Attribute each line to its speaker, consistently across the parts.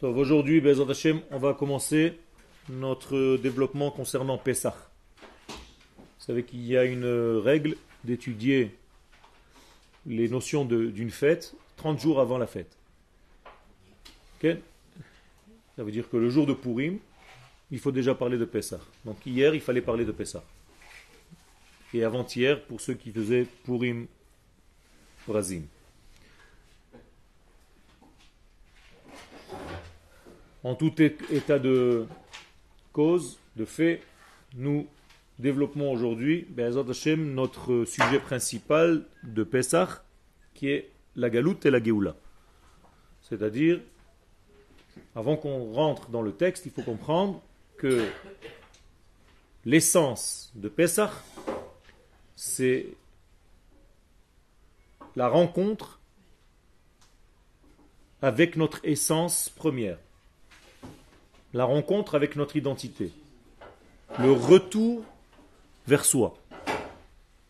Speaker 1: Aujourd'hui, on va commencer notre développement concernant Pessah. Vous savez qu'il y a une règle d'étudier les notions d'une fête 30 jours avant la fête. Ça veut dire que le jour de Purim, il faut déjà parler de Pessah. Donc hier, il fallait parler de Pessah. Et avant-hier, pour ceux qui faisaient Purim Razim. En tout état de cause, de fait, nous développons aujourd'hui notre sujet principal de Pessah, qui est la galoute et la Géoula. C'est-à-dire, avant qu'on rentre dans le texte, il faut comprendre que l'essence de Pessah, c'est la rencontre avec notre essence première, la rencontre avec notre identité, le retour vers soi,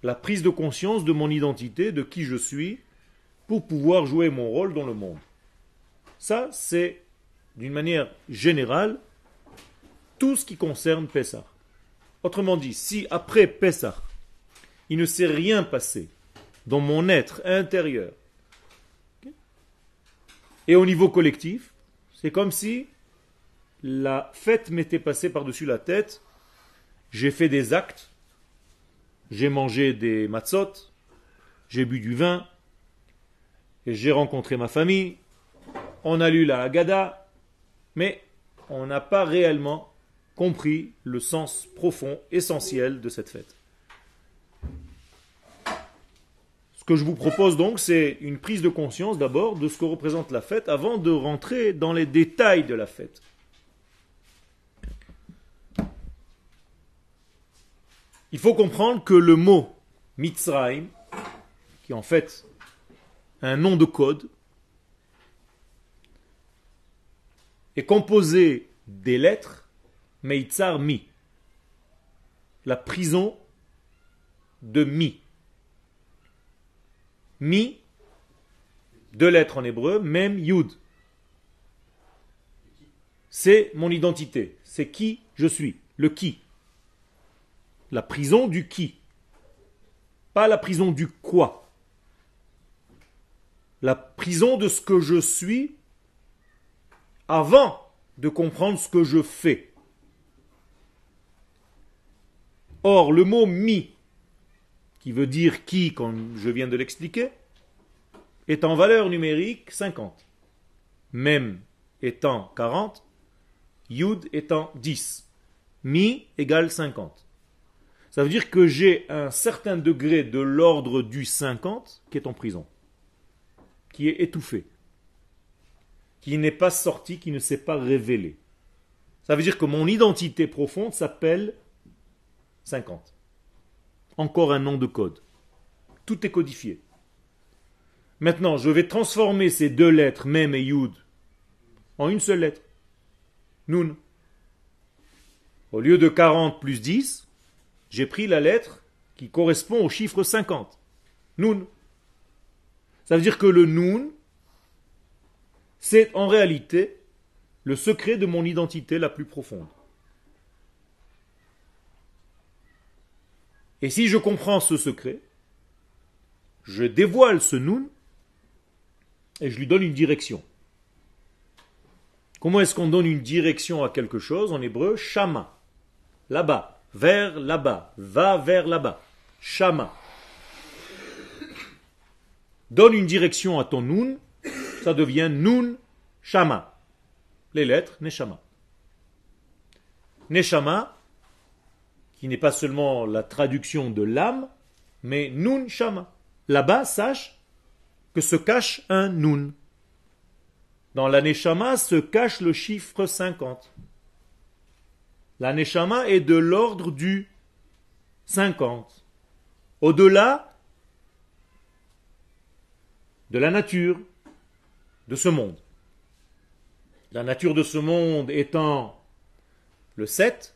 Speaker 1: la prise de conscience de mon identité, de qui je suis, pour pouvoir jouer mon rôle dans le monde. Ça, c'est d'une manière générale tout ce qui concerne Pessah. Autrement dit, si après Pessah, il ne s'est rien passé dans mon être intérieur, et au niveau collectif, c'est comme si la fête m'était passée par-dessus la tête, j'ai fait des actes, j'ai mangé des matzot, j'ai bu du vin, j'ai rencontré ma famille, on a lu la Haggadah, mais on n'a pas réellement compris le sens profond, essentiel de cette fête. Ce que je vous propose donc, c'est une prise de conscience d'abord de ce que représente la fête avant de rentrer dans les détails de la fête. Il faut comprendre que le mot Mitzrayim, qui est en fait un nom de code, est composé des lettres Meitzar Mi. La prison de Mi. Mi, deux lettres en hébreu, même Yud. C'est mon identité. C'est qui je suis. Le qui. La prison du qui? Pas la prison du quoi. La prison de ce que je suis avant de comprendre ce que je fais. Or, le mot mi, qui veut dire qui, comme je viens de l'expliquer, est en valeur numérique 50. Même étant 40, yud étant 10. Mi égale 50. Ça veut dire que j'ai un certain degré de l'ordre du 50 qui est en prison, qui est étouffé, qui n'est pas sorti, qui ne s'est pas révélé. Ça veut dire que mon identité profonde s'appelle 50. Encore un nom de code. Tout est codifié. Maintenant, je vais transformer ces deux lettres, Mem et Yud, en une seule lettre. Nun. Au lieu de 40 plus 10, j'ai pris la lettre qui correspond au chiffre 50. Nun. Ça veut dire que le Nun, c'est en réalité le secret de mon identité la plus profonde. Et si je comprends ce secret, je dévoile ce Nun et je lui donne une direction. Comment est-ce qu'on donne une direction à quelque chose en hébreu? Shama. Là-bas, vers là-bas, va vers là-bas. Shama. Donne une direction à ton Nun, ça devient Nun Shama. Les lettres Neshama. Neshama, qui n'est pas seulement la traduction de l'âme, mais Nun Shama. Là-bas, sache que se cache un Nun. Dans la Neshama se cache le chiffre 50. La Neshama est de l'ordre du 50. Au-delà de la nature de ce monde. La nature de ce monde étant le 7,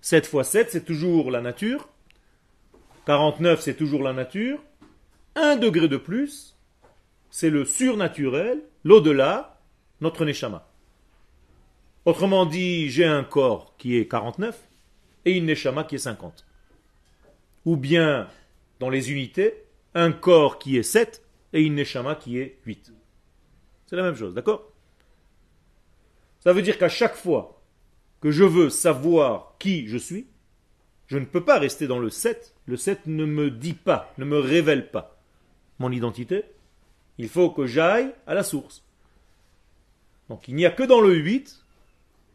Speaker 1: 7 fois 7, c'est toujours la nature. 49, c'est toujours la nature. Un degré de plus, c'est le surnaturel, l'au-delà, notre neshama. Autrement dit, j'ai un corps qui est 49 et une neshama qui est 50. Ou bien, dans les unités, un corps qui est 7 et une neshama qui est 8. C'est la même chose, d'accord? Ça veut dire qu'à chaque fois que je veux savoir qui je suis, je ne peux pas rester dans le 7. Le 7 ne me dit pas, ne me révèle pas mon identité. Il faut que j'aille à la source. Donc il n'y a que dans le 8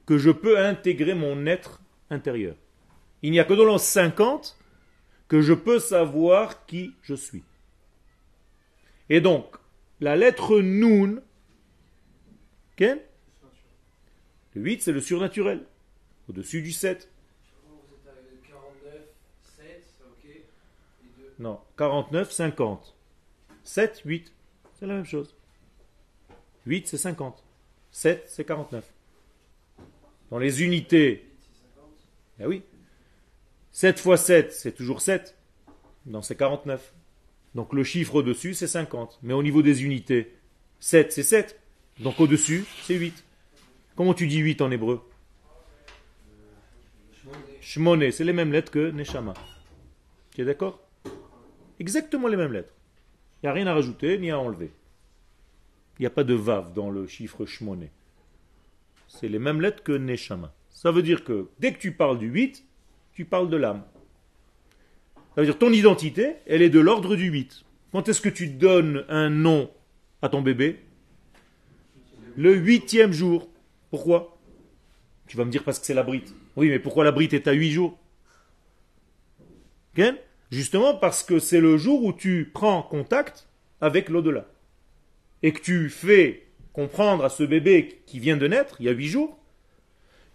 Speaker 1: que je peux intégrer mon être intérieur. Il n'y a que dans le 50 que je peux savoir qui je suis. Et donc, la lettre Nun, le 8 c'est le surnaturel, au-dessus du 7. Non, 49, 50. 7, 8, c'est la même chose. 8 c'est 50. 7 c'est 49. Dans les unités, eh oui, 7 fois 7, c'est toujours 7. Non, c'est 49. Donc le chiffre au-dessus, c'est 50. Mais au niveau des unités, 7, c'est 7. Donc au-dessus, c'est 8. Comment tu dis 8 en hébreu? Shmoné, c'est les mêmes lettres que Neshama. Tu es d'accord? Exactement les mêmes lettres. Il n'y a rien à rajouter ni à enlever. Il n'y a pas de vav dans le chiffre Shmoné. C'est les mêmes lettres que Neshama. Ça veut dire que dès que tu parles du 8, tu parles de l'âme. Ça veut dire ton identité, elle est de l'ordre du 8. Quand est-ce que tu donnes un nom à ton bébé? Le huitième jour. Pourquoi? Tu vas me dire parce que c'est la brite. Oui, mais pourquoi la brite est à huit jours? Justement parce que c'est le jour où tu prends contact avec l'au-delà. Et que tu fais comprendre à ce bébé qui vient de naître, il y a huit jours,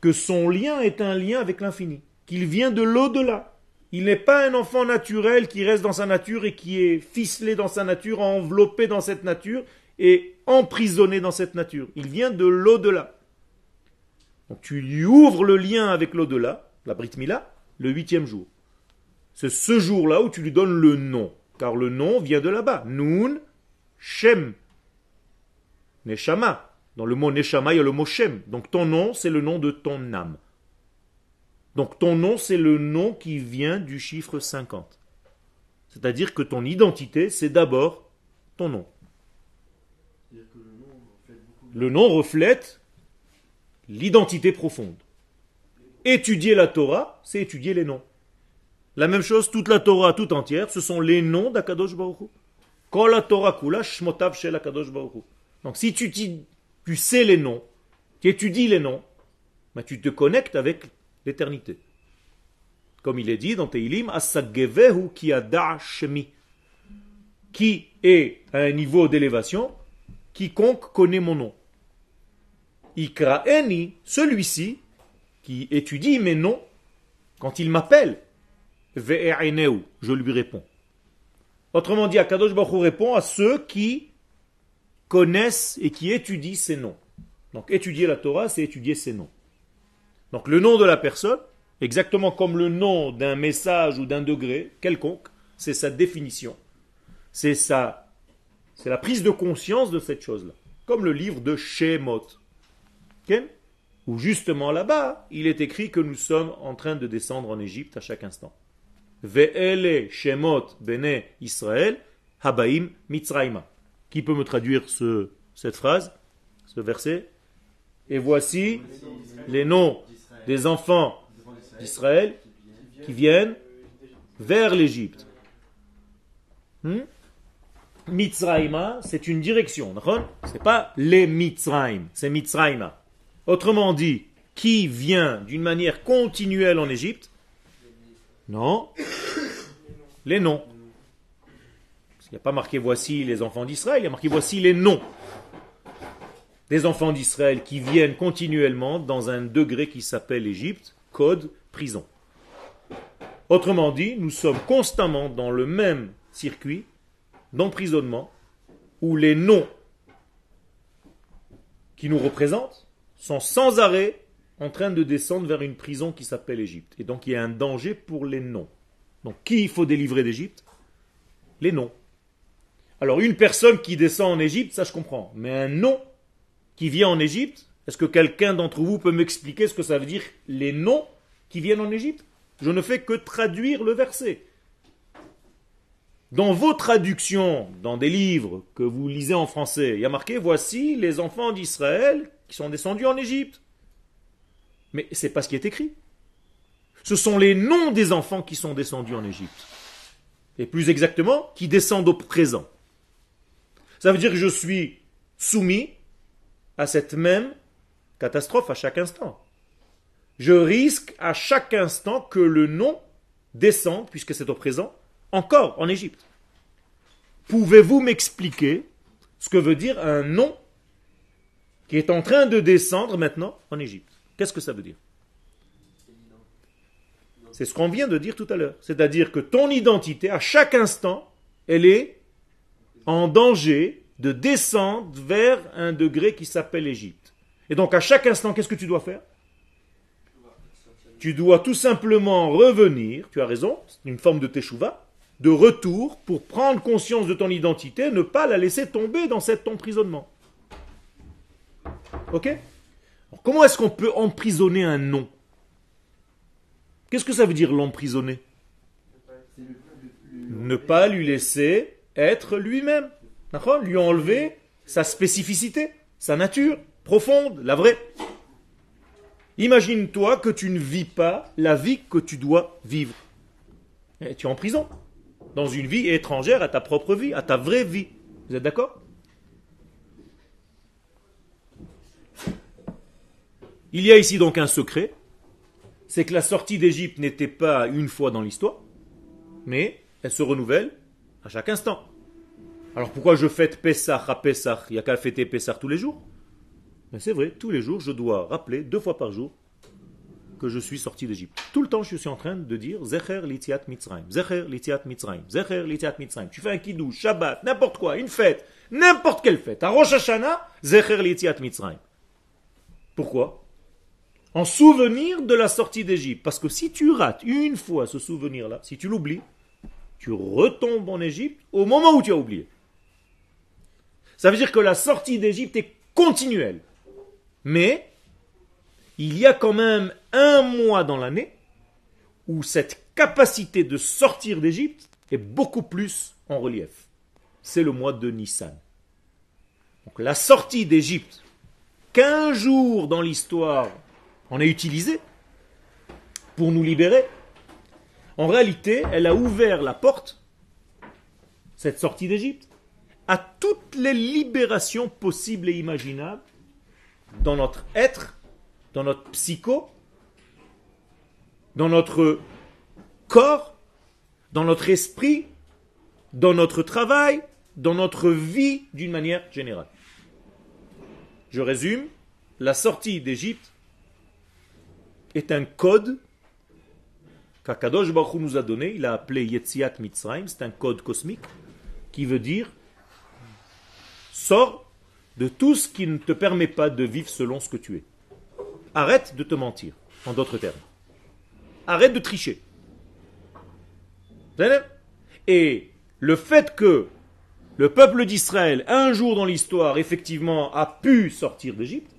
Speaker 1: que son lien est un lien avec l'infini, qu'il vient de l'au-delà. Il n'est pas un enfant naturel qui reste dans sa nature et qui est ficelé dans sa nature, enveloppé dans cette nature et emprisonné dans cette nature. Il vient de l'au-delà. Donc tu lui ouvres le lien avec l'au-delà, la Brit Mila, le huitième jour. C'est ce jour-là où tu lui donnes le nom, car le nom vient de là-bas. Nun, Shem, Neshama. Dans le mot Neshama, il y a le mot Shem. Donc ton nom, c'est le nom de ton âme. Donc ton nom, c'est le nom qui vient du chiffre 50. C'est-à-dire que ton identité, c'est d'abord ton nom. Le nom reflète l'identité profonde. Étudier la Torah, c'est étudier les noms. La même chose, toute la Torah tout entière, ce sont les noms d'Akadosh Baruch Hu. Torah kula shmotav shel Akadosh Baruch Donc si tu, sais les noms, tu étudies les noms, ben, tu te connectes avec l'éternité. Comme il est dit dans Teilim, Asagevehu ki. Qui est à un niveau d'élévation, quiconque connaît mon nom. Ikraeni, celui-ci, qui étudie mes noms, quand il m'appelle, je lui réponds. Autrement dit, Akadosh Baruch répond à ceux qui connaissent et qui étudient ses noms. Donc étudier la Torah, c'est étudier ses noms. Donc le nom de la personne, exactement comme le nom d'un message ou d'un degré quelconque, c'est sa définition. C'est sa, c'est la prise de conscience de cette chose-là. Comme le livre de Shemot. Où justement là-bas, il est écrit que nous sommes en train de descendre en Égypte à chaque instant. Ve'ele Shemot Bene Israël Habaim Mitzraima. Qui peut me traduire ce, cette phrase, ce verset? Et voici les noms des enfants d'Israël qui viennent vers l'Égypte. Hmm? Mitzraïma, c'est une direction. C'est pas les Mitzraïm, c'est Mitzraïma. Autrement dit, qui vient d'une manière continuelle en Égypte? Non. Les noms. Il n'y a pas marqué voici les enfants d'Israël, il y a marqué voici les noms des enfants d'Israël qui viennent continuellement dans un degré qui s'appelle Égypte, code prison. Autrement dit, nous sommes constamment dans le même circuit d'emprisonnement où les noms qui nous représentent sont sans arrêt en train de descendre vers une prison qui s'appelle Égypte. Et donc il y a un danger pour les noms. Donc qui il faut délivrer d'Égypte? Les noms. Alors une personne qui descend en Égypte, ça je comprends. Mais un nom qui vient en Égypte, Est-ce que quelqu'un d'entre vous peut m'expliquer ce que ça veut dire les noms qui viennent en Égypte? Je ne fais que traduire le verset. Dans vos traductions, dans des livres que vous lisez en français, il y a marqué voici les enfants d'Israël qui sont descendus en Égypte. Mais c'est pas ce qui est écrit. Ce sont les noms des enfants qui sont descendus en Égypte. Et plus exactement, qui descendent au présent. Ça veut dire que je suis soumis à cette même catastrophe à chaque instant. Je risque à chaque instant que le nom descende, puisque c'est au présent, encore en Égypte. Pouvez-vous m'expliquer ce que veut dire un nom qui est en train de descendre maintenant en Égypte? Qu'est-ce que ça veut dire? C'est ce qu'on vient de dire tout à l'heure. C'est-à-dire que ton identité, à chaque instant, elle est en danger de descendre vers un degré qui s'appelle Égypte. Et donc à chaque instant, qu'est-ce que tu dois faire? Tu dois tout simplement revenir, tu as raison, c'est une forme de teshuva, de retour pour prendre conscience de ton identité, ne pas la laisser tomber dans cet emprisonnement. Ok? Comment est-ce qu'on peut emprisonner un nom Qu'est-ce que ça veut dire l'emprisonner? Ne pas lui laisser être lui-même. Lui enlever sa spécificité, sa nature profonde, la vraie. Imagine-toi que tu ne vis pas la vie que tu dois vivre. Tu es en prison, dans une vie étrangère à ta propre vie, à ta vraie vie. Vous êtes d'accord? Il y a ici donc un secret, c'est que la sortie d'Égypte n'était pas une fois dans l'histoire, mais elle se renouvelle à chaque instant. Alors pourquoi je fête Pessah à Pessah? Il n'y a qu'à fêter Pessah tous les jours? Mais c'est vrai, tous les jours, je dois rappeler deux fois par jour que je suis sorti d'Égypte. Tout le temps, je suis en train de dire Zecher litiat mitzrayim, Zecher litiat mitzrayim, Zecher litiat mitzrayim. Tu fais un kidou, Shabbat, n'importe quoi, une fête, n'importe quelle fête. À Rosh Hashanah, Zecher litiat mitzrayim. Pourquoi? En souvenir de la sortie d'Égypte. Parce que si tu rates une fois ce souvenir-là, si tu l'oublies, tu retombes en Égypte au moment où tu as oublié. Ça veut dire que la sortie d'Égypte est continuelle. Mais il y a quand même un mois dans l'année où cette capacité de sortir d'Égypte est beaucoup plus en relief. C'est le mois de Nissan. Donc la sortie d'Égypte, qu'un jour dans l'histoire on a utilisé pour nous libérer, en réalité, elle a ouvert la porte, cette sortie d'Égypte, à toutes les libérations possibles et imaginables dans notre être, dans notre psycho, dans notre corps, dans notre esprit, dans notre travail, dans notre vie d'une manière générale. Je résume, la sortie d'Égypte est un code qu'Akadosh Baruch nous a donné, il a appelé Yetziat Mitzrayim, c'est un code cosmique qui veut dire Sors de tout ce qui ne te permet pas de vivre selon ce que tu es. Arrête de te mentir, en d'autres termes. Arrête de tricher. Et le fait que le peuple d'Israël, un jour dans l'histoire, effectivement, a pu sortir d'Égypte,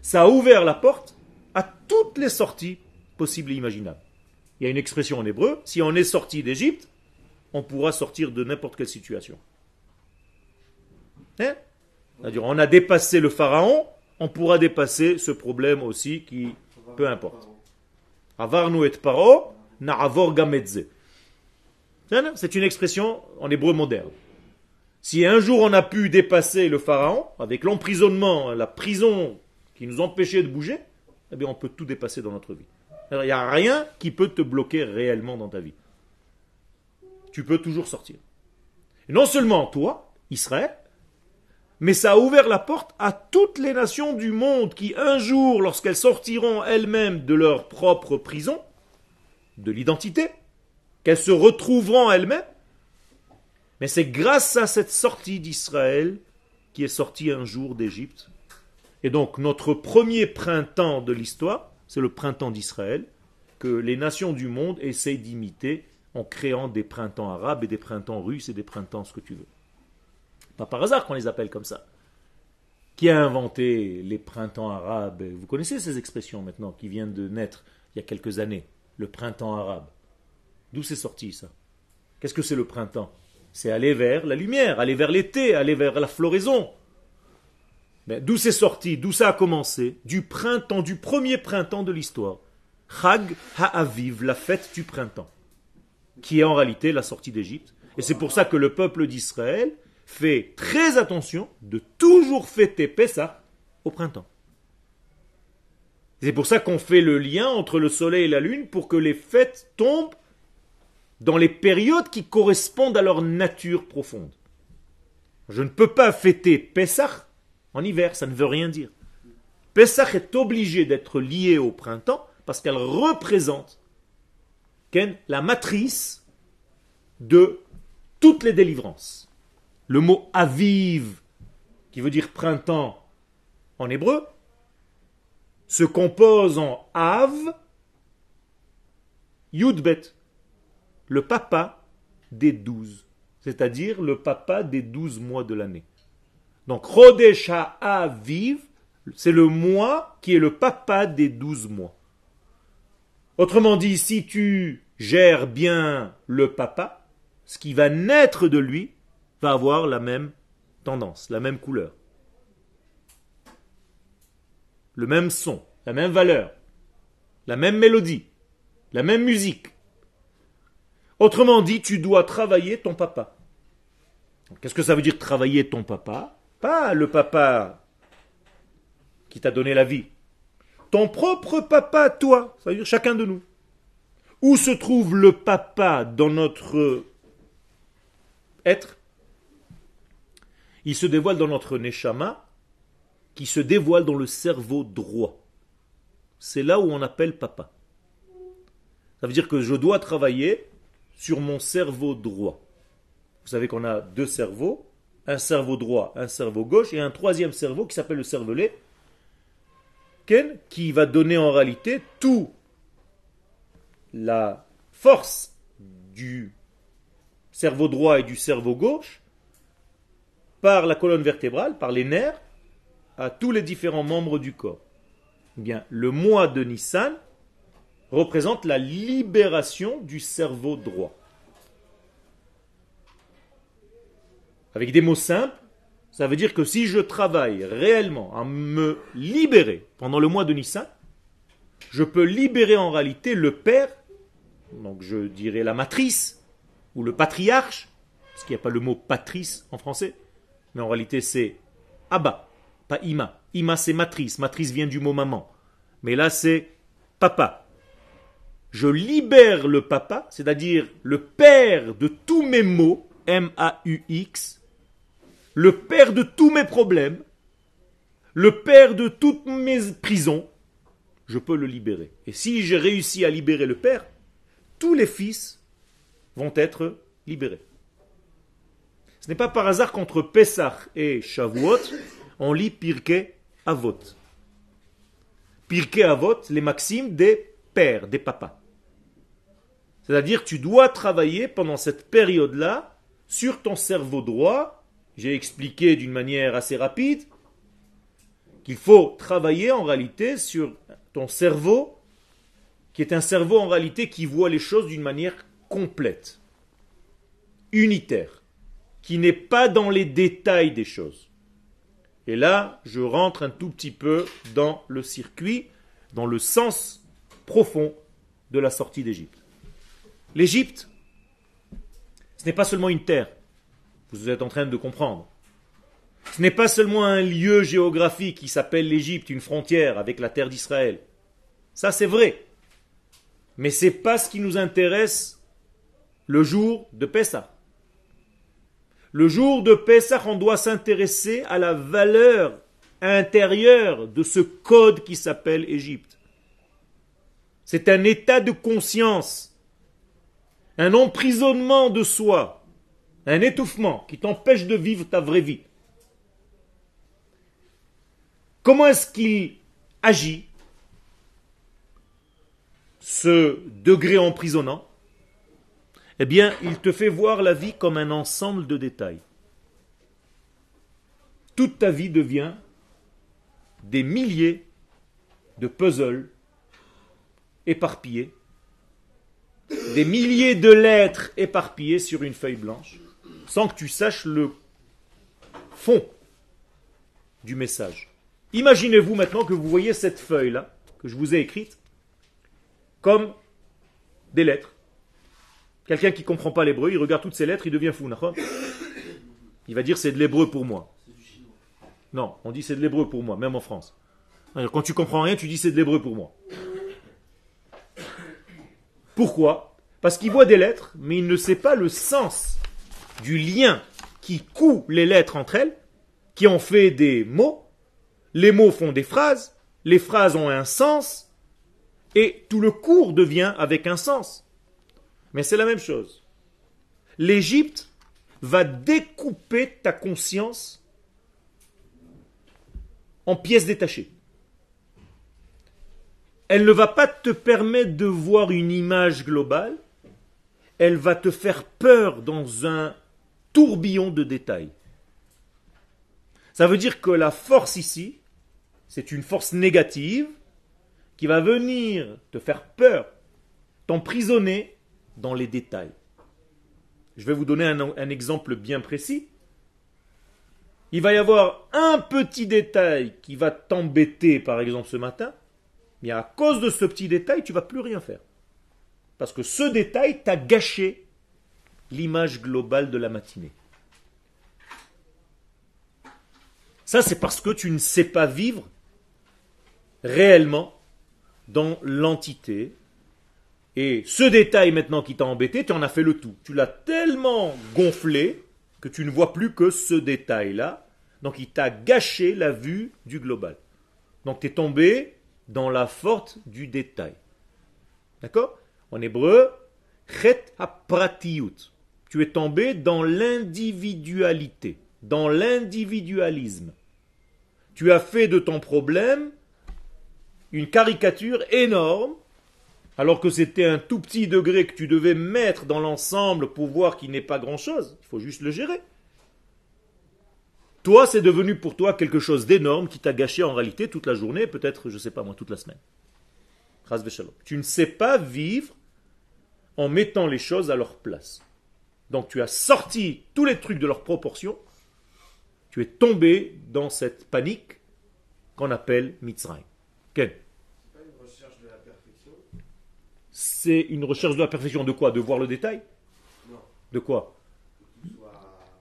Speaker 1: ça a ouvert la porte à toutes les sorties possibles et imaginables. Il y a une expression en hébreu, si on est sorti d'Égypte, on pourra sortir de n'importe quelle situation. Hein C'est-à-dire, on a dépassé le pharaon, on pourra dépasser ce problème aussi qui, peu importe. Avarnu et paro, na'avor gamedze. C'est une expression en hébreu moderne. Si un jour on a pu dépasser le pharaon, avec l'emprisonnement, la prison qui nous empêchait de bouger, eh bien on peut tout dépasser dans notre vie. Il n'y a rien qui peut te bloquer réellement dans ta vie. Tu peux toujours sortir. Non seulement toi, Israël, mais ça a ouvert la porte à toutes les nations du monde qui, un jour, lorsqu'elles sortiront elles-mêmes de leur propre prison, de l'identité, qu'elles se retrouveront elles-mêmes, mais c'est grâce à cette sortie d'Israël qui est sortie un jour d'Égypte. Et donc notre premier printemps de l'histoire, c'est le printemps d'Israël, que les nations du monde essayent d'imiter en créant des printemps arabes et des printemps russes et des printemps ce que tu veux. Pas par hasard qu'on les appelle comme ça. Qui a inventé les printemps arabes? Vous connaissez ces expressions maintenant qui viennent de naître il y a quelques années. Le printemps arabe. D'où c'est sorti ça? Qu'est-ce que c'est le printemps? C'est aller vers la lumière, aller vers l'été, aller vers la floraison. D'où c'est sorti D'où ça a commencé? Du printemps, du premier printemps de l'histoire. Chag Ha'aviv, la fête du printemps, qui est en réalité la sortie d'Égypte. Et c'est pour ça que le peuple d'Israël fait très attention de toujours fêter Pessah au printemps. C'est pour ça qu'on fait le lien entre le soleil et la lune pour que les fêtes tombent dans les périodes qui correspondent à leur nature profonde. Je ne peux pas fêter Pessah en hiver, ça ne veut rien dire. Pessah est obligé d'être lié au printemps parce qu'elle représente la matrice de toutes les délivrances. Le mot aviv, qui veut dire printemps en hébreu, se compose en av, yudbet, le papa des douze, c'est-à-dire le papa des douze mois de l'année. Donc Rodesha Aviv, c'est le mois qui est le papa des douze mois. Autrement dit, si tu gères bien le papa, ce qui va naître de lui va avoir la même tendance, la même couleur, le même son, la même valeur, la même mélodie, la même musique. Autrement dit, tu dois travailler ton papa. Qu'est-ce que ça veut dire travailler ton papa? Pas le papa qui t'a donné la vie. Ton propre papa, toi, ça veut dire chacun de nous. Où se trouve le papa dans notre être? Il se dévoile dans notre neshama, qui se dévoile dans le cerveau droit. C'est là où on appelle papa. Ça veut dire que je dois travailler sur mon cerveau droit. Vous savez qu'on a deux cerveaux, un cerveau droit, un cerveau gauche, et un troisième cerveau qui s'appelle le cervelet, qui va donner en réalité tout la force du cerveau droit et du cerveau gauche par la colonne vertébrale, par les nerfs, à tous les différents membres du corps. Eh bien, le mois de Nissan représente la libération du cerveau droit. Avec des mots simples, ça veut dire que si je travaille réellement à me libérer pendant le mois de Nissan, je peux libérer en réalité le père, donc je dirais la matrice, ou le patriarche, parce qu'il n'y a pas le mot patrice en français, mais en réalité c'est Abba, pas Ima. Ima c'est matrice, matrice vient du mot maman. Mais là c'est papa je libère le papa, c'est-à-dire le père de tous mes maux, M-A-U-X, le père de tous mes problèmes, le père de toutes mes prisons, je peux le libérer. Et si j'ai réussi à libérer le père, tous les fils vont être libérés. Ce n'est pas par hasard qu'entre Pessah et Shavuot, on lit Pirkei Avot. Pirkei Avot, les maximes des pères, des papas. C'est-à-dire tu dois travailler pendant cette période-là sur ton cerveau droit. J'ai expliqué d'une manière assez rapide qu'il faut travailler en réalité sur ton cerveau, qui est un cerveau en réalité qui voit les choses d'une manière complète, unitaire, qui n'est pas dans les détails des choses. Et là, je rentre un tout petit peu dans le circuit, dans le sens profond de la sortie d'Égypte. L'Égypte, ce n'est pas seulement une terre. Vous êtes en train de comprendre. Ce n'est pas seulement un lieu géographique qui s'appelle l'Égypte, une frontière avec la terre d'Israël. Ça, c'est vrai. Mais ce n'est pas ce qui nous intéresse le jour de Pessah. Le jour de Pessah, on doit s'intéresser à la valeur intérieure de ce code qui s'appelle Égypte. C'est un état de conscience un emprisonnement de soi, un étouffement qui t'empêche de vivre ta vraie vie. Comment est-ce qu'il agit, ce degré emprisonnant? Eh bien, il te fait voir la vie comme un ensemble de détails. Toute ta vie devient des milliers de puzzles éparpillés, des milliers de lettres éparpillées sur une feuille blanche, sans que tu saches le fond du message. Imaginez-vous maintenant que vous voyez cette feuille-là, que je vous ai écrite, comme des lettres. Quelqu'un qui ne comprend pas l'hébreu, il regarde toutes ces lettres, il devient fou. Il va dire c'est de l'hébreu pour moi. Non, on dit c'est de l'hébreu pour moi, même en France. Quand tu comprends rien, tu dis c'est de l'hébreu pour moi. Pourquoi? Parce qu'il voit des lettres, mais il ne sait pas le sens du lien qui coud les lettres entre elles, qui ont fait des mots. Les mots font des phrases, les phrases ont un sens, et tout le cours devient avec un sens. Mais c'est la même chose. L'Égypte va découper ta conscience en pièces détachées. Elle ne va pas te permettre de voir une image globale, elle va te faire peur dans un tourbillon de détails. Ça veut dire que la force ici, c'est une force négative qui va venir te faire peur, t'emprisonner dans les détails. Je vais vous donner un, exemple bien précis. Il va y avoir un petit détail qui va t'embêter, par exemple, ce matin, mais à cause de ce petit détail, tu vas plus rien faire. Parce que ce détail t'a gâché l'image globale de la matinée. Ça, c'est parce que tu ne sais pas vivre réellement dans l'entité. Et ce détail maintenant qui t'a embêté, tu en as fait le tout. Tu l'as tellement gonflé que tu ne vois plus que ce détail-là. Donc il t'a gâché la vue du global. Donc tu es tombé dans la forte du détail. D'accord? En hébreu, chet pratiut. Tu es tombé dans l'individualité, dans l'individualisme. Tu as fait de ton problème une caricature énorme, alors que c'était un tout petit degré que tu devais mettre dans l'ensemble pour voir qu'il n'est pas grand-chose. Il faut juste le gérer. Toi, c'est devenu pour toi quelque chose d'énorme qui t'a gâché en réalité toute la journée, peut-être, je ne sais pas moi, toute la semaine. Tu ne sais pas vivre en mettant les choses à leur place. Donc tu as sorti tous les trucs de leur proportion, tu es tombé dans cette panique qu'on appelle Mitzrayim. Quel c'est une recherche de la perfection. De quoi? De voir le détail? Non. De quoi?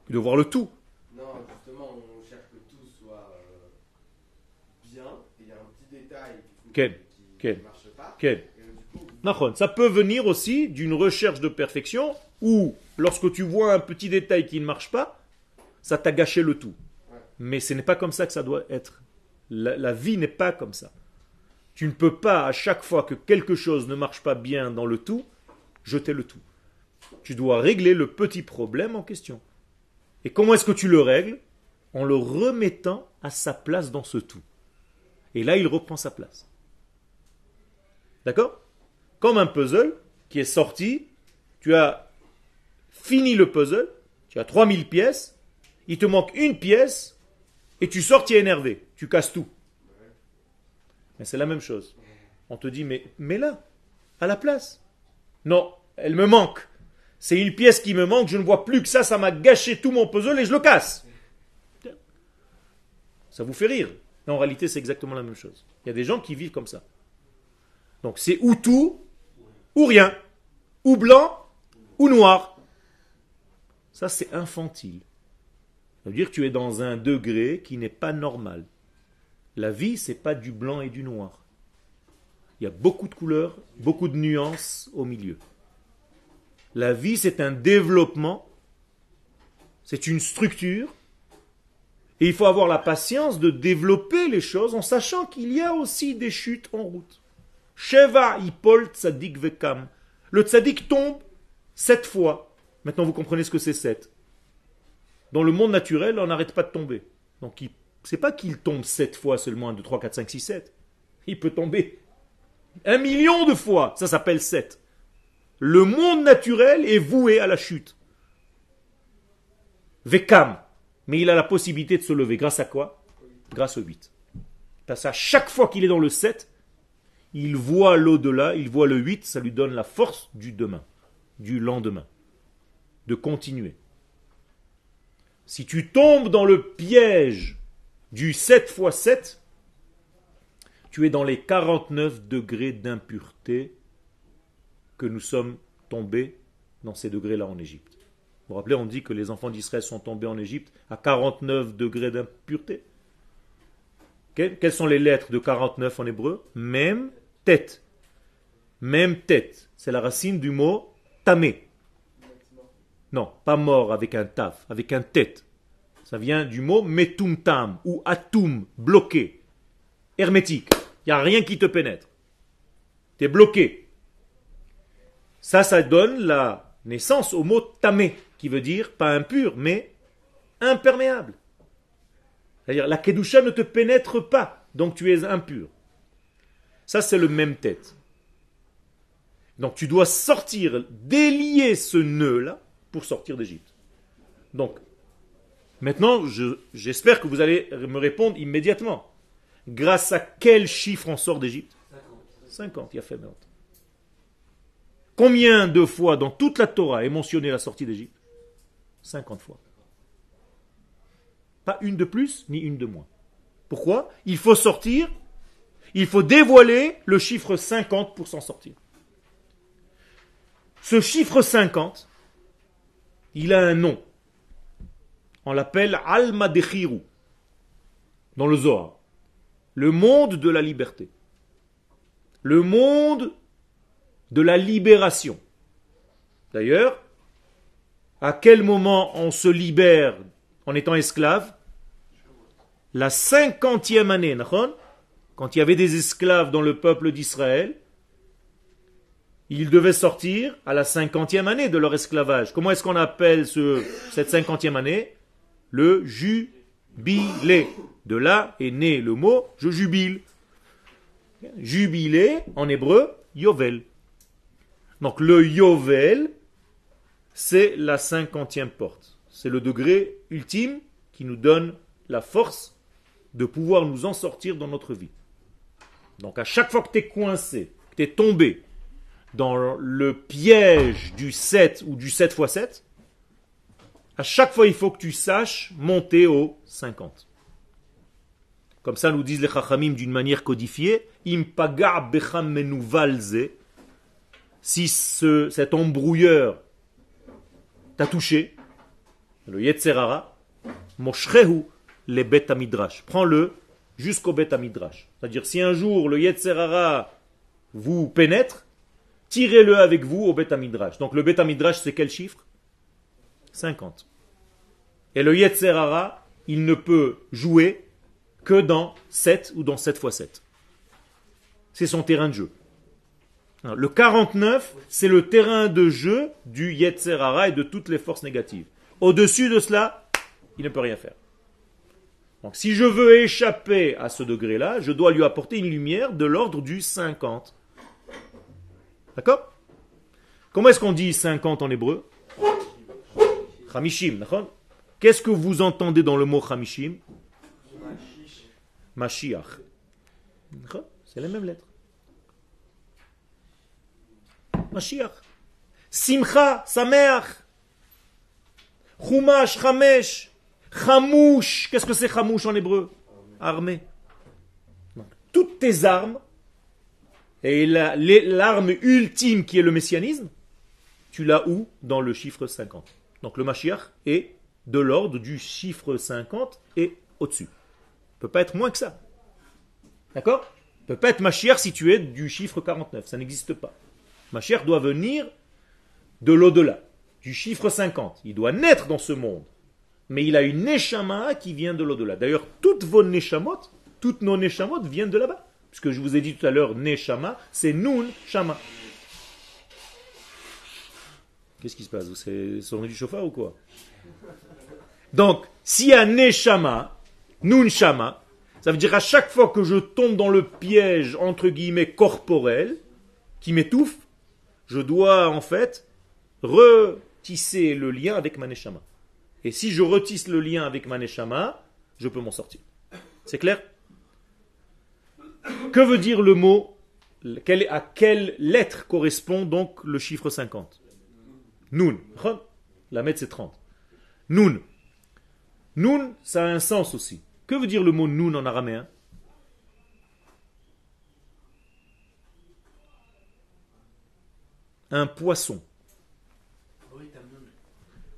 Speaker 1: De voir le tout.
Speaker 2: Non, justement, on cherche que tout soit euh, bien, et il y a un petit détail qui ne marche pas.
Speaker 1: Quel ça peut venir aussi d'une recherche de perfection où, lorsque tu vois un petit détail qui ne marche pas, ça t'a gâché le tout. Mais ce n'est pas comme ça que ça doit être. la vie n'est pas comme ça. Tu ne peux pas, à chaque fois que quelque chose ne marche pas bien dans le tout, jeter le tout. Tu dois régler le petit problème en question. Et comment est-ce que tu le règles? En le remettant à sa place dans ce tout. Et là, il reprend sa place. D'accord? Comme un puzzle qui est sorti, tu as fini le puzzle, tu as 3000 pièces, il te manque une pièce, et tu sors, tu es énervé, tu casses tout. Mais c'est la même chose. On te dit, mais mets-la à la place. Non, elle me manque. C'est une pièce qui me manque, je ne vois plus que ça, ça m'a gâché tout mon puzzle et je le casse. Ça vous fait rire. Mais en réalité, c'est exactement la même chose. Il y a des gens qui vivent comme ça. Donc c'est ou tout, ou rien. Ou blanc, ou noir. Ça, c'est infantile. Ça veut dire que tu es dans un degré qui n'est pas normal. La vie, c'est pas du blanc et du noir. Il y a beaucoup de couleurs, beaucoup de nuances au milieu. La vie, c'est un développement, c'est une structure, et il faut avoir la patience de développer les choses en sachant qu'il y a aussi des chutes en route. Sheva ipol tzadik vekam. Le tzadik tombe sept fois. Maintenant, vous comprenez ce que c'est sept. Dans le monde naturel, on n'arrête pas de tomber. Donc, il c'est pas qu'il tombe sept fois seulement, 1, 2, 3, 4, 5, 6, 7. Il peut tomber un million de fois. Ça s'appelle 7. Le monde naturel est voué à la chute. Vekam. Mais il a la possibilité de se lever. Grâce à quoi? Grâce au 8. Parce qu'à chaque fois qu'il est dans le 7, il voit l'au-delà, il voit le 8, ça lui donne la force du demain, du lendemain, de continuer. Si tu tombes dans le piège du 7 x 7, tu es dans les 49 degrés d'impureté que nous sommes tombés dans ces degrés-là en Égypte. Vous vous rappelez, on dit que les enfants d'Israël sont tombés en Égypte à 49 degrés d'impureté. Quelles sont les lettres de 49 en hébreu? Même tête. Même tête. C'est la racine du mot tamé. Non, pas mort avec un taf, avec un tête. Ça vient du mot metumtam ou atum, bloqué, hermétique. Il n'y a rien qui te pénètre. Tu es bloqué. Ça, ça donne la naissance au mot tamé, qui veut dire pas impur, mais imperméable. C'est-à-dire la kedusha ne te pénètre pas, donc tu es impur. Ça, c'est le même tête. Donc tu dois sortir, délier ce nœud-là pour sortir d'Égypte. Donc, maintenant, j'espère que vous allez me répondre immédiatement. Grâce à quel chiffre on sort d'Égypte? 50. il y a fait Combien de fois dans toute la Torah est mentionné la sortie d'Égypte? 50 fois. Pas une de plus, ni une de moins. Pourquoi? Il faut sortir, il faut dévoiler le chiffre 50 pour s'en sortir. Ce chiffre 50, il a un nom. On l'appelle Alma Dechiru dans le Zohar. Le monde de la liberté. Le monde de la libération. D'ailleurs, à quel moment on se libère en étant esclave? La cinquantième année, quand il y avait des esclaves dans le peuple d'Israël, ils devaient sortir à la cinquantième année de leur esclavage. Comment est-ce qu'on appelle ce, cette cinquantième année? Le jubilé. De là est né le mot je jubile. Jubilé, en hébreu, yovel. Donc le yovel, c'est la cinquantième porte. C'est le degré ultime qui nous donne la force de pouvoir nous en sortir dans notre vie. Donc à chaque fois que tu es coincé, que tu es tombé dans le piège du 7 ou du 7 x 7, à chaque fois il faut que tu saches monter au 50. Comme ça nous disent les Chachamim d'une manière codifiée, impaga si ce, cet embrouilleur t'a touché, le Yetzerara, moshrehu le bet midrash. Prends-le jusqu'au bet midrash. C'est-à-dire, si un jour le Yetzerara vous pénètre, tirez-le avec vous au bet midrash. Donc le bet midrash, c'est quel chiffre? 50. Et le Yetzerara, il ne peut jouer que dans 7 ou dans 7 x 7. C'est son terrain de jeu. Le 49, c'est le terrain de jeu du Yetzerara et de toutes les forces négatives. Au-dessus de cela, il ne peut rien faire. Donc si je veux échapper à ce degré-là, je dois lui apporter une lumière de l'ordre du 50. D'accord? Comment est-ce qu'on dit 50 en hébreu? Hamishim, Qu'est-ce que vous entendez dans le mot Hamishim Mashiach. C'est la même lettre. Mashiach. Simcha, Sameach. Chumash, Chamesh. Chamouche. Qu'est-ce que c'est Chamouche en hébreu? Armée. toutes tes armes, et l'arme ultime qui est le messianisme, tu l'as où? Dans le chiffre 50. Donc le Mashiach est de l'ordre du chiffre 50 et au-dessus. peut pas être moins que ça. D'accord? Ne peut pas être Mashiach si tu es du chiffre 49. Ça n'existe pas. Mashiach doit venir de l'au-delà, du chiffre 50. Il doit naître dans ce monde. Mais il a une Neshama qui vient de l'au-delà. D'ailleurs, toutes vos Neshamot, toutes nos Neshamot viennent de là-bas. Puisque je vous ai dit tout à l'heure, Neshama, c'est Nun Shama. Qu'est-ce qui se passe? Vous sonné du chauffard ou quoi? Donc, s'il y a Neshama, Nun Shama, ça veut dire à chaque fois que je tombe dans le piège, entre guillemets, corporel, qui m'étouffe, je dois en fait retisser le lien avec Maneshama. Et si je retisse le lien avec Maneshama, je peux m'en sortir. C'est clair? Que veut dire le mot À quelle lettre correspond donc le chiffre 50 Nun. La mettre c'est 30. Nun. Nun, ça a un sens aussi. Que veut dire le mot nun en araméen? Un poisson.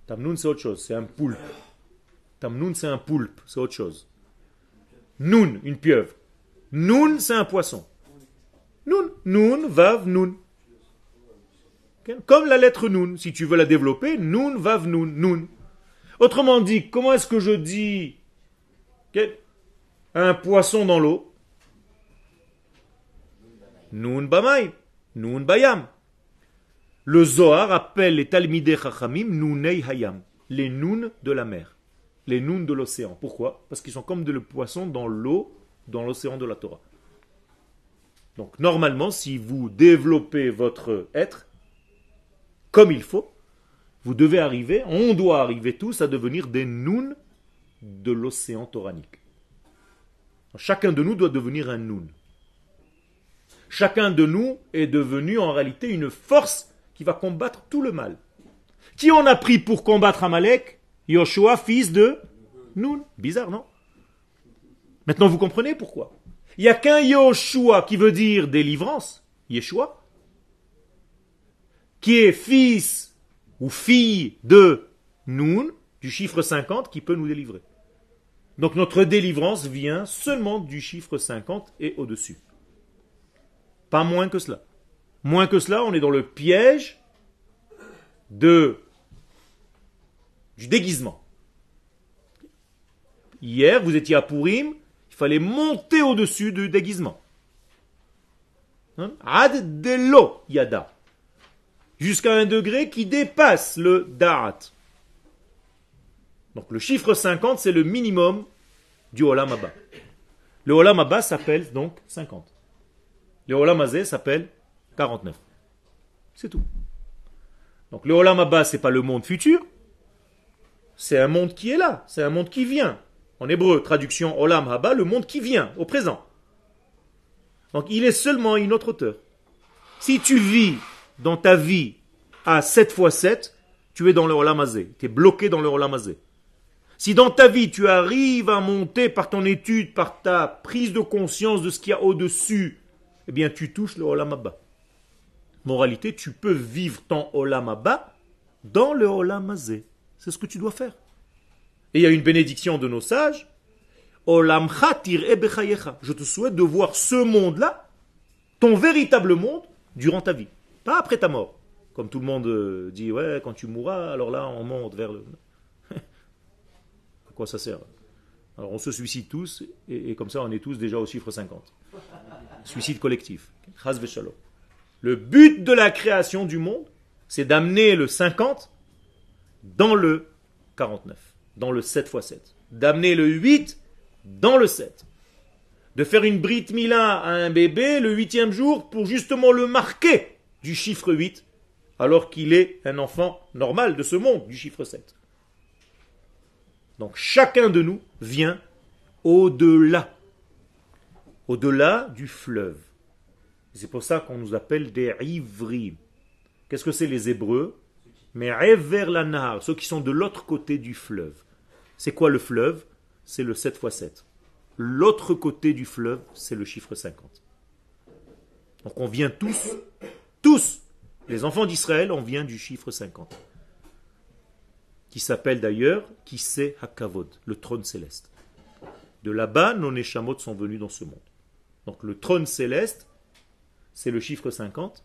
Speaker 1: Tamnoun, c'est autre chose, c'est un poulpe. Tamnoun, c'est un poulpe, c'est autre chose. Noun, une pieuvre. Noun, c'est un poisson. Noun, noun, vav, noun. Comme la lettre noun, si tu veux la développer, noun, vav, noun, noun. Autrement dit, comment est-ce que je dis un poisson dans l'eau? Noun bamay, noun bayam. Le Zohar appelle les Talmidei Chachamim Nounei Hayam, les Noun de la mer, les Noun de l'océan. Pourquoi? Parce qu'ils sont comme des poissons dans l'eau, dans l'océan de la Torah. Donc normalement, si vous développez votre être comme il faut, vous devez arriver, on doit arriver tous à devenir des Noun de l'océan toranique. Chacun de nous doit devenir un Noun. Chacun de nous est devenu en réalité une force qui va combattre tout le mal. Qui on a pris pour combattre Amalek? Yoshua, fils de Noun. Bizarre, non? Maintenant, vous comprenez pourquoi. Il n'y a qu'un Yoshua qui veut dire délivrance, Yeshua, qui est fils ou fille de Noun, du chiffre 50, qui peut nous délivrer. Donc notre délivrance vient seulement du chiffre 50 et au-dessus. Pas moins que cela. Moins que cela, on est dans le piège de, du déguisement. Hier, vous étiez à Purim, il fallait monter au-dessus du déguisement. Hein? Ad delo yada. Jusqu'à un degré qui dépasse le da'at. Donc le chiffre 50, c'est le minimum du Olam Abba. Le Olam Abba s'appelle donc 50. Le Olam Azé s'appelle 49. C'est tout. Donc le Olam Abba, c'est pas le monde futur, c'est un monde qui est là, c'est un monde qui vient. En hébreu, traduction Olam Haba, le monde qui vient, au présent. Donc il est seulement une autre hauteur. Si tu vis dans ta vie à 7 fois 7, tu es dans le Olam. Tu es bloqué dans le Olam. Si dans ta vie tu arrives à monter par ton étude, par ta prise de conscience de ce qu'il y a au-dessus, eh bien tu touches le Olam Abba. Moralité, tu peux vivre ton Olam Abba dans le Olam. C'est ce que tu dois faire. Et il y a une bénédiction de nos sages. Je te souhaite de voir ce monde-là, ton véritable monde, durant ta vie. Pas après ta mort. Comme tout le monde euh, dit, ouais, quand tu mourras, alors là, on monte vers le. à quoi ça sert? Alors on se suicide tous, et, comme ça, on est tous déjà au chiffre 50. Suicide collectif. Le but de la création du monde, c'est d'amener le 50 dans le 49, dans le 7 x 7. D'amener le 8 dans le 7. De faire une brite mila à un bébé le huitième jour pour justement le marquer du chiffre 8, alors qu'il est un enfant normal de ce monde, du chiffre 7. Donc chacun de nous vient au-delà, au-delà du fleuve. C'est pour ça qu'on nous appelle des ivri. Qu'est-ce que c'est les Hébreux? Mais vers la Nahar, ceux qui sont de l'autre côté du fleuve. C'est quoi le fleuve? C'est le 7 x 7. L'autre côté du fleuve, c'est le chiffre 50. Donc on vient tous, tous, les enfants d'Israël, on vient du chiffre 50. Qui s'appelle d'ailleurs Kissé Hakavod, le trône céleste. De là-bas, nos Neshamot sont venus dans ce monde. Donc le trône céleste, c'est le chiffre 50.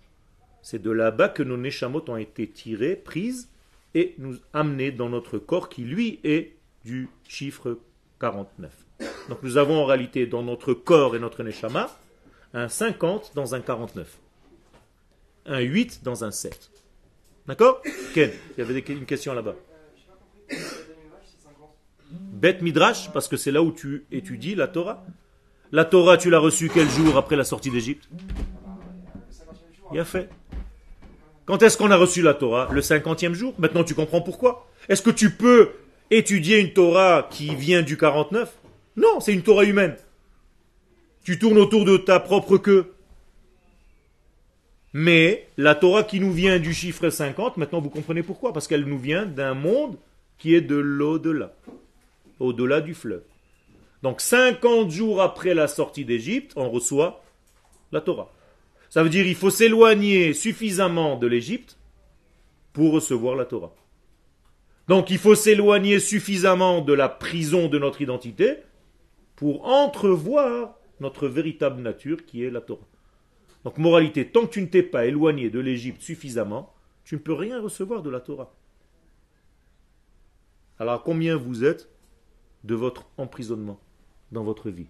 Speaker 1: C'est de là-bas que nos Neshamot ont été tirés, prises, et nous amenés dans notre corps qui, lui, est du chiffre 49. Donc nous avons en réalité dans notre corps et notre Neshama un 50 dans un 49. Un 8 dans un 7. D'accord? Ken, il y avait une question là-bas. Beth Midrash, parce que c'est là où tu étudies la Torah. La Torah, tu l'as reçue quel jour après la sortie d'Égypte? Il a fait. Quand est-ce qu'on a reçu la Torah? Le cinquantième jour? Maintenant, tu comprends pourquoi? Est-ce que tu peux étudier une Torah qui vient du 49 Non, c'est une Torah humaine. Tu tournes autour de ta propre queue. Mais la Torah qui nous vient du chiffre 50, maintenant vous comprenez pourquoi? Parce qu'elle nous vient d'un monde qui est de l'au-delà, au-delà du fleuve. Donc 50 jours après la sortie d'Égypte, on reçoit la Torah. Ça veut dire qu'il faut s'éloigner suffisamment de l'Égypte pour recevoir la Torah. Donc il faut s'éloigner suffisamment de la prison de notre identité pour entrevoir notre véritable nature qui est la Torah. Donc moralité, tant que tu ne t'es pas éloigné de l'Égypte suffisamment, tu ne peux rien recevoir de la Torah. Alors combien vous êtes de votre emprisonnement dans votre vie?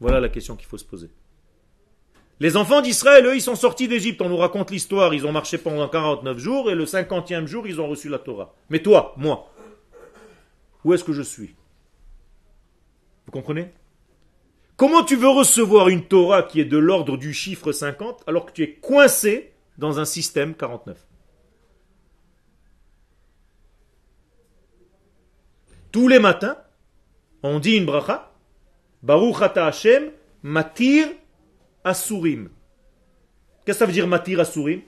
Speaker 1: Voilà la question qu'il faut se poser. Les enfants d'Israël, eux, ils sont sortis d'Égypte. On nous raconte l'histoire. Ils ont marché pendant 49 jours et le 50e jour, ils ont reçu la Torah. Mais toi, moi, où est-ce que je suis? Vous comprenez? Comment tu veux recevoir une Torah qui est de l'ordre du chiffre 50 alors que tu es coincé dans un système 49 Tous les matins, on dit une bracha, Baruch Hashem, Matir Asurim. Qu'est-ce que ça veut dire Matir Asurim?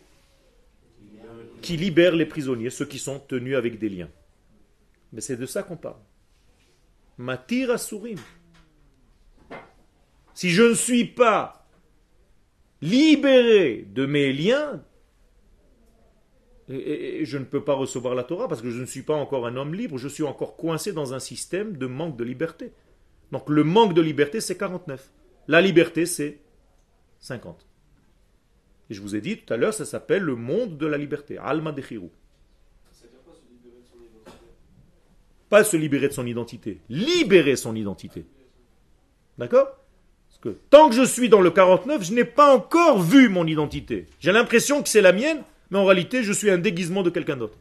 Speaker 1: Qui libère les prisonniers, ceux qui sont tenus avec des liens. Mais c'est de ça qu'on parle. Matir Asurim. Si je ne suis pas libéré de mes liens, je ne peux pas recevoir la Torah parce que je ne suis pas encore un homme libre, je suis encore coincé dans un système de manque de liberté. Donc le manque de liberté, c'est 49. La liberté, c'est 50. Et je vous ai dit tout à l'heure, ça s'appelle le monde de la liberté. Alma de Chirou. Pas se libérer de son identité, libérer son identité. D'accord? Parce que tant que je suis dans le 49, je n'ai pas encore vu mon identité. J'ai l'impression que c'est la mienne, mais en réalité, je suis un déguisement de quelqu'un d'autre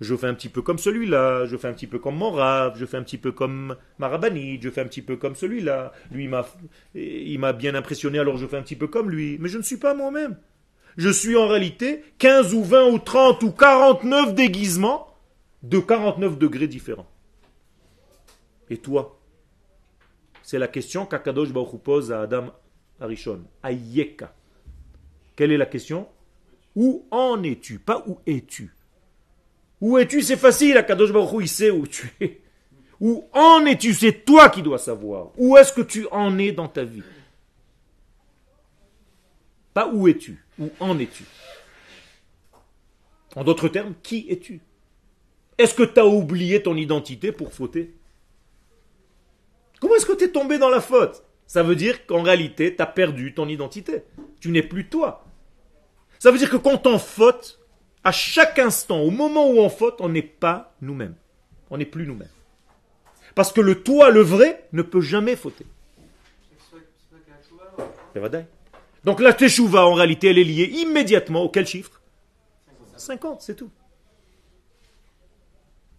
Speaker 1: je fais un petit peu comme celui-là, je fais un petit peu comme mon je fais un petit peu comme Marabanid, je fais un petit peu comme celui-là. Lui, il m'a bien impressionné, alors je fais un petit peu comme lui. Mais je ne suis pas moi-même. Je suis en réalité 15 ou 20 ou 30 ou 49 déguisements de 49 degrés différents. Et toi? C'est la question qu'Akadosh Baruch pose à Adam Arishon. Ayeka. Quelle est la question? Où en es-tu? Pas où es-tu où es-tu? C'est facile, Akadosh Baruch il sait où tu es. Où en es-tu? C'est toi qui dois savoir. Où est-ce que tu en es dans ta vie? Pas où es-tu Où en es-tu? En d'autres termes, qui es-tu? Est-ce que tu as oublié ton identité pour fauter? Comment est-ce que tu es tombé dans la faute? Ça veut dire qu'en réalité, tu as perdu ton identité. Tu n'es plus toi. Ça veut dire que quand on faute, à chaque instant, au moment où on faute, on n'est pas nous-mêmes. On n'est plus nous-mêmes. Parce que le toi, le vrai, ne peut jamais fauter. Donc la teshuva, en réalité, elle est liée immédiatement au quel chiffre? 50, c'est tout.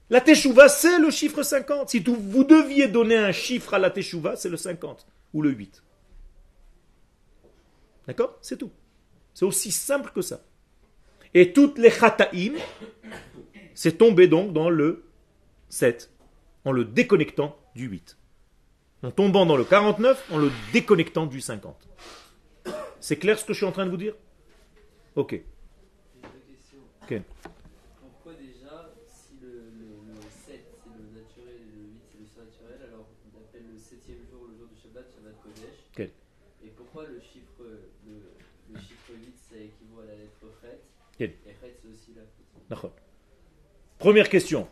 Speaker 1: La teshuva, c'est le chiffre 50. Si vous deviez donner un chiffre à la teshuva, c'est le 50 ou le 8. D'accord? C'est tout. C'est aussi simple que ça. Et toutes les khataim, c'est tombé donc dans le 7, en le déconnectant du 8. En tombant dans le 49, en le déconnectant du 50. C'est clair ce que je suis en train de vous dire? Ok.
Speaker 3: Pourquoi déjà, si le, le, 7 c'est le naturel et le 8 c'est le surnaturel, alors on appelle le 7 jour le jour du Shabbat, Shabbat Kodesh. Et pourquoi le chiffre, le, le chiffre 8 ça équivaut à la lettre Chet
Speaker 1: Première question.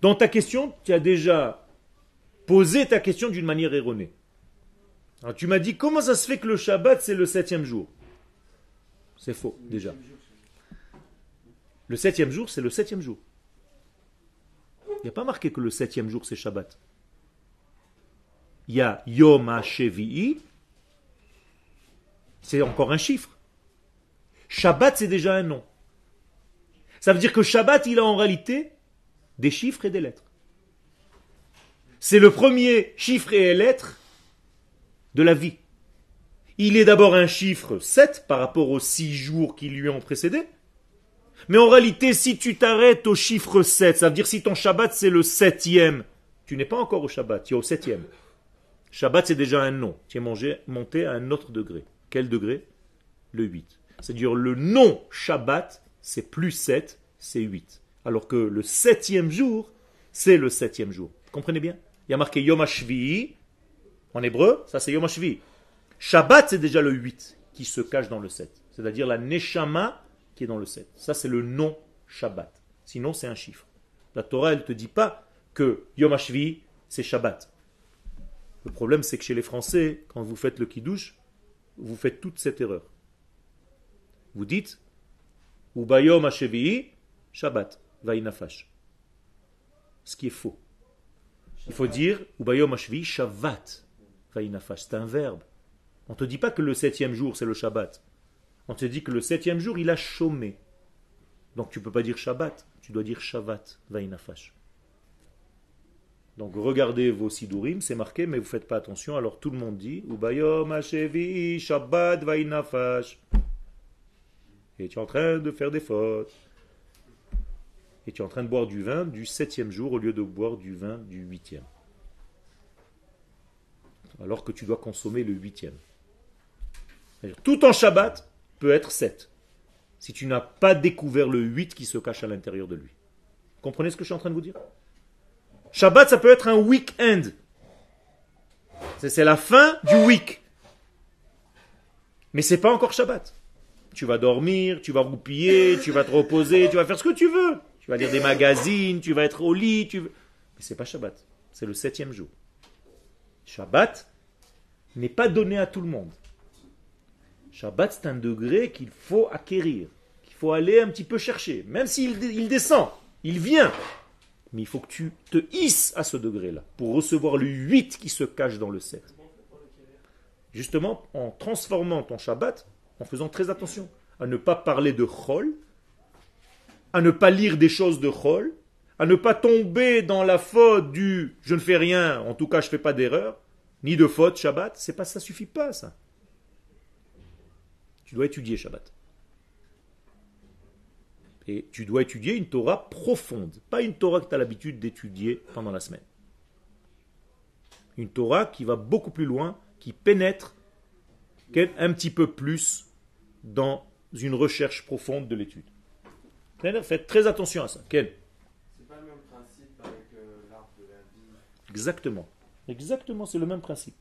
Speaker 1: Dans ta question, tu as déjà posé ta question d'une manière erronée. tu m'as dit comment ça se fait que le Shabbat c'est le septième jour? C'est faux déjà. Le septième jour c'est le septième jour. Il n'y a pas marqué que le septième jour c'est Shabbat. Il y a Yom HaShevi'i, c'est encore un chiffre. Shabbat c'est déjà un nom. Ça veut dire que Shabbat, il a en réalité des chiffres et des lettres. C'est le premier chiffre et lettre de la vie. Il est d'abord un chiffre 7 par rapport aux 6 jours qui lui ont précédé. Mais en réalité, si tu t'arrêtes au chiffre 7, ça veut dire si ton Shabbat c'est le septième, tu n'es pas encore au Shabbat, tu es au septième. Shabbat, c'est déjà un nom. Tu es monté à un autre degré. Quel degré? Le 8. C'est-à-dire le nom Shabbat, c'est plus 7, c'est 8. Alors que le septième jour, c'est le septième jour. Vous comprenez bien? Il y a marqué Yom HaShvi'i. En hébreu, ça c'est Yom HaShvi'i. Shabbat, c'est déjà le 8 qui se cache dans le 7. C'est-à-dire la Neshama qui est dans le 7. Ça, c'est le nom Shabbat. Sinon, c'est un chiffre. La Torah, elle ne te dit pas que Yom HaShvi'i, c'est Shabbat. Le problème, c'est que chez les Français, quand vous faites le Kiddush, vous faites toute cette erreur. Vous dites Ubayom HaShevi'i, Shabbat, Vainafash. Ce qui est faux. Il faut dire Ubayom HaShevi'i, Shabbat, Vainafash. C'est un verbe. On ne te dit pas que le septième jour, c'est le Shabbat. On te dit que le septième jour, il a chômé. Donc tu ne peux pas dire Shabbat, tu dois dire Shabbat, Vainafash. Donc regardez vos sidurim, c'est marqué, mais vous ne faites pas attention. Alors tout le monde dit Ubayom Hashevi Shabbat Vainafash. Et tu es en train de faire des fautes. Et tu es en train de boire du vin du septième jour au lieu de boire du vin du huitième. Alors que tu dois consommer le huitième. Tout en Shabbat peut être sept. Si tu n'as pas découvert le huit qui se cache à l'intérieur de lui. Comprenez ce que je suis en train de vous dire? Shabbat, ça peut être un week-end. C'est la fin du week. Mais c'est pas encore Shabbat. Tu vas dormir, tu vas roupiller, tu vas te reposer, tu vas faire ce que tu veux. Tu vas lire des magazines, tu vas être au lit, tu veux. Mais c'est pas Shabbat. C'est le septième jour. Shabbat n'est pas donné à tout le monde. Shabbat, c'est un degré qu'il faut acquérir, qu'il faut aller un petit peu chercher. Même s'il il descend, il vient. Mais il faut que tu te hisses à ce degré-là pour recevoir le 8 qui se cache dans le 7. Justement, en transformant ton Shabbat, en faisant très attention à ne pas parler de Chol, à ne pas lire des choses de Chol, à ne pas tomber dans la faute du je ne fais rien, en tout cas je ne fais pas d'erreur, ni de faute Shabbat, c'est pas ça suffit pas ça. Tu dois étudier Shabbat. Et tu dois étudier une Torah profonde, pas une Torah que tu as l'habitude d'étudier pendant la semaine. Une Torah qui va beaucoup plus loin, qui pénètre un petit peu plus dans une recherche profonde de l'étude. Faites très attention à ça. Quel
Speaker 2: C'est pas le même principe avec euh, l'arbre de la vie.
Speaker 1: Exactement. Exactement, c'est le même principe.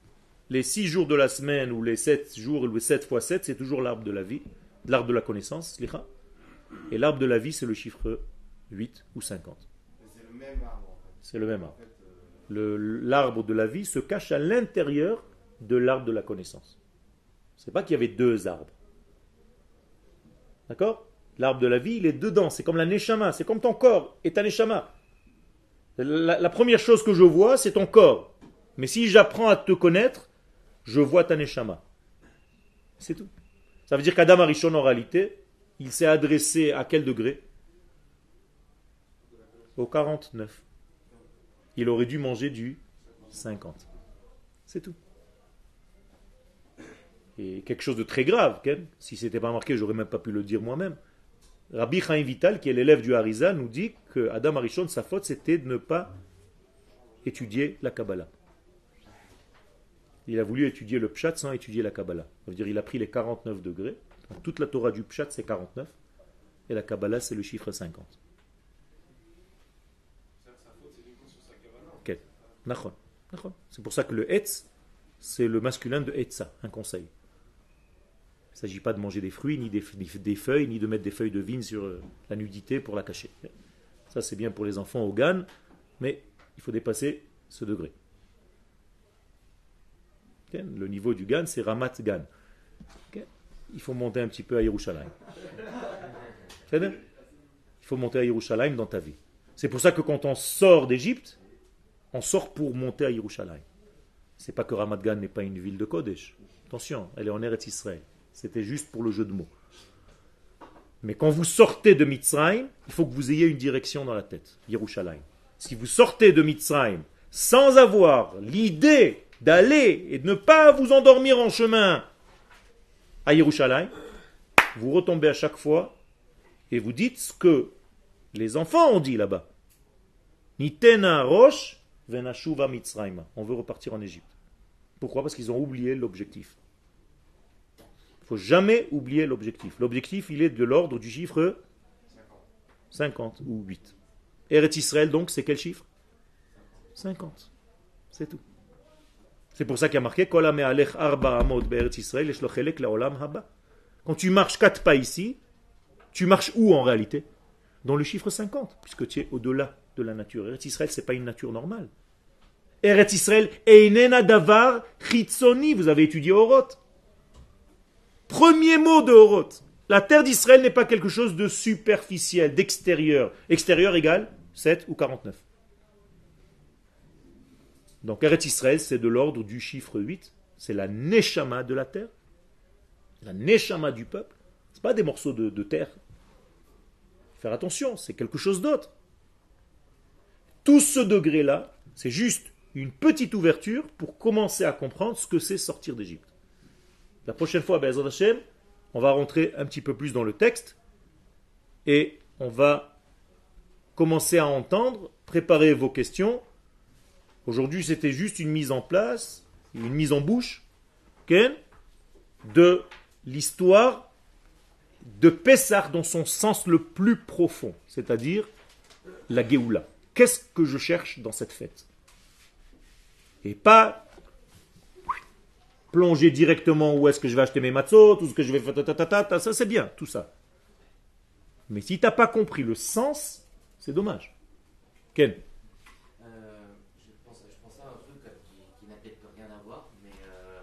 Speaker 1: Les six jours de la semaine ou les sept jours, ou les sept fois sept, c'est toujours l'arbre de la vie, l'arbre de la connaissance, et l'arbre de la vie, c'est le chiffre 8 ou 50.
Speaker 2: C'est le même arbre. En fait.
Speaker 1: C'est le même arbre.
Speaker 2: En fait, euh,
Speaker 1: Le- L'arbre de la vie se cache à l'intérieur de l'arbre de la connaissance. C'est pas qu'il y avait deux arbres. D'accord? L'arbre de la vie, il est dedans. C'est comme la neshama. C'est comme ton corps est un neshama. La, la première chose que je vois, c'est ton corps. Mais si j'apprends à te connaître, je vois ta neshama. C'est tout. Ça veut dire qu'Adam Arishon, en réalité, il s'est adressé à quel degré? Au 49. Il aurait dû manger du 50. C'est tout. Et quelque chose de très grave, si c'était pas marqué, j'aurais même pas pu le dire moi-même. Rabbi Chaim Vital, qui est l'élève du Harizal, nous dit que Adam Arishon, sa faute, c'était de ne pas étudier la Kabbalah. Il a voulu étudier le Pshat sans étudier la Kabbalah. Il a pris les 49 degrés. Toute la Torah du Pshat, c'est 49. Et la Kabbalah, c'est le chiffre 50. Ok. Nachon. Nachon. C'est pour ça que le Etz, c'est le masculin de Etza, un conseil. Il ne s'agit pas de manger des fruits, ni des, feuilles, ni de mettre des feuilles de vigne sur euh, la nudité pour la cacher. Ça, c'est bien pour les enfants au GAN, mais il faut dépasser ce degré. Le niveau du GAN, c'est Ramat GAN. Il faut monter un petit peu à Yerushalayim. Il faut monter à Yerushalayim dans ta vie. C'est pour ça que quand on sort d'Égypte, on sort pour monter à Yerushalayim. C'est pas que Ramat Gan n'est pas une ville de Kodesh. Attention, elle est en Eretz Israël. C'était juste pour le jeu de mots. Mais quand vous sortez de Mitzrayim, il faut que vous ayez une direction dans la tête, Yerushalayim. Si vous sortez de Mitzrayim sans avoir l'idée d'aller et de ne pas vous endormir en chemin à Yerushalayim, vous retombez à chaque fois et vous dites ce que les enfants ont dit là-bas. Nitena rosh venashuva Mitzrayim. On veut repartir en Égypte. Pourquoi? Parce qu'ils ont oublié l'objectif. Faut jamais oublier l'objectif. L'objectif, il est de l'ordre du chiffre 50 ou 8. Eretz Israël, donc, c'est quel chiffre? 50. C'est tout. C'est pour ça qu'il y a marqué Quand tu marches 4 pas ici, tu marches où en réalité? Dans le chiffre 50, puisque tu es au-delà de la nature. Eretz Israël, ce n'est pas une nature normale. Eretz Israël, Einena Davar Chitzoni, vous avez étudié Oroth. Premier mot de Oroth. La terre d'Israël n'est pas quelque chose de superficiel, d'extérieur. Extérieur égale 7 ou 49. Donc Eretz Israël, c'est de l'ordre du chiffre 8. C'est la Neshama de la terre. La Neshama du peuple. Ce pas des morceaux de, de terre. Faire attention, c'est quelque chose d'autre. Tout ce degré-là, c'est juste une petite ouverture pour commencer à comprendre ce que c'est sortir d'Égypte. La prochaine fois, on va rentrer un petit peu plus dans le texte et on va commencer à entendre, préparer vos questions. Aujourd'hui, c'était juste une mise en place, une mise en bouche de l'histoire de Pessah dans son sens le plus profond, c'est-à-dire la Géoula. Qu'est-ce que je cherche dans cette fête? Et pas plonger directement où est-ce que je vais acheter mes matzot, tout ce que je vais faire, ça c'est bien, tout ça. Mais si tu n'as pas compris le sens, c'est dommage. Ken.
Speaker 4: Euh, je, pense, à un truc qui, n'a peut-être rien à voir, mais euh,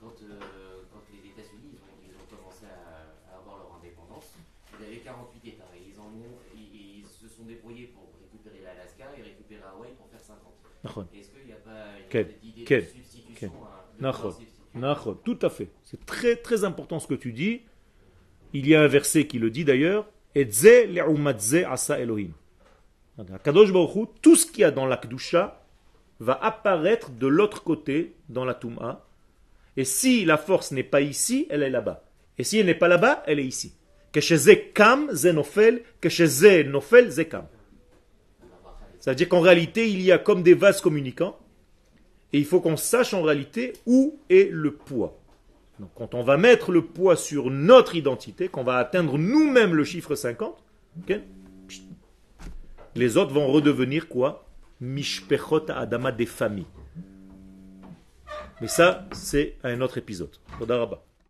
Speaker 4: quand, euh, quand, les États-Unis ils ont, commencé à, avoir leur indépendance, il y avait 48 États. Et ils, en ont, ils, se sont débrouillés pour récupérer l'Alaska et récupérer Hawaï pour faire 50. Est-ce qu'il n'y a pas une idée de substitution
Speaker 1: tout à fait. C'est très très important ce que tu dis. Il y a un verset qui le dit d'ailleurs. asa Elohim. Tout ce qu'il y a dans la Kedusha va apparaître de l'autre côté dans la Touma. Et si la force n'est pas ici, elle est là-bas. Et si elle n'est pas là-bas, elle est ici. kam nofel, nofel C'est-à-dire qu'en réalité, il y a comme des vases communicants et il faut qu'on sache en réalité où est le poids. Donc, quand on va mettre le poids sur notre identité, qu'on va atteindre nous-mêmes le chiffre 50, les autres vont redevenir quoi? Mishpechot Adama des familles. Mais ça, c'est un autre épisode.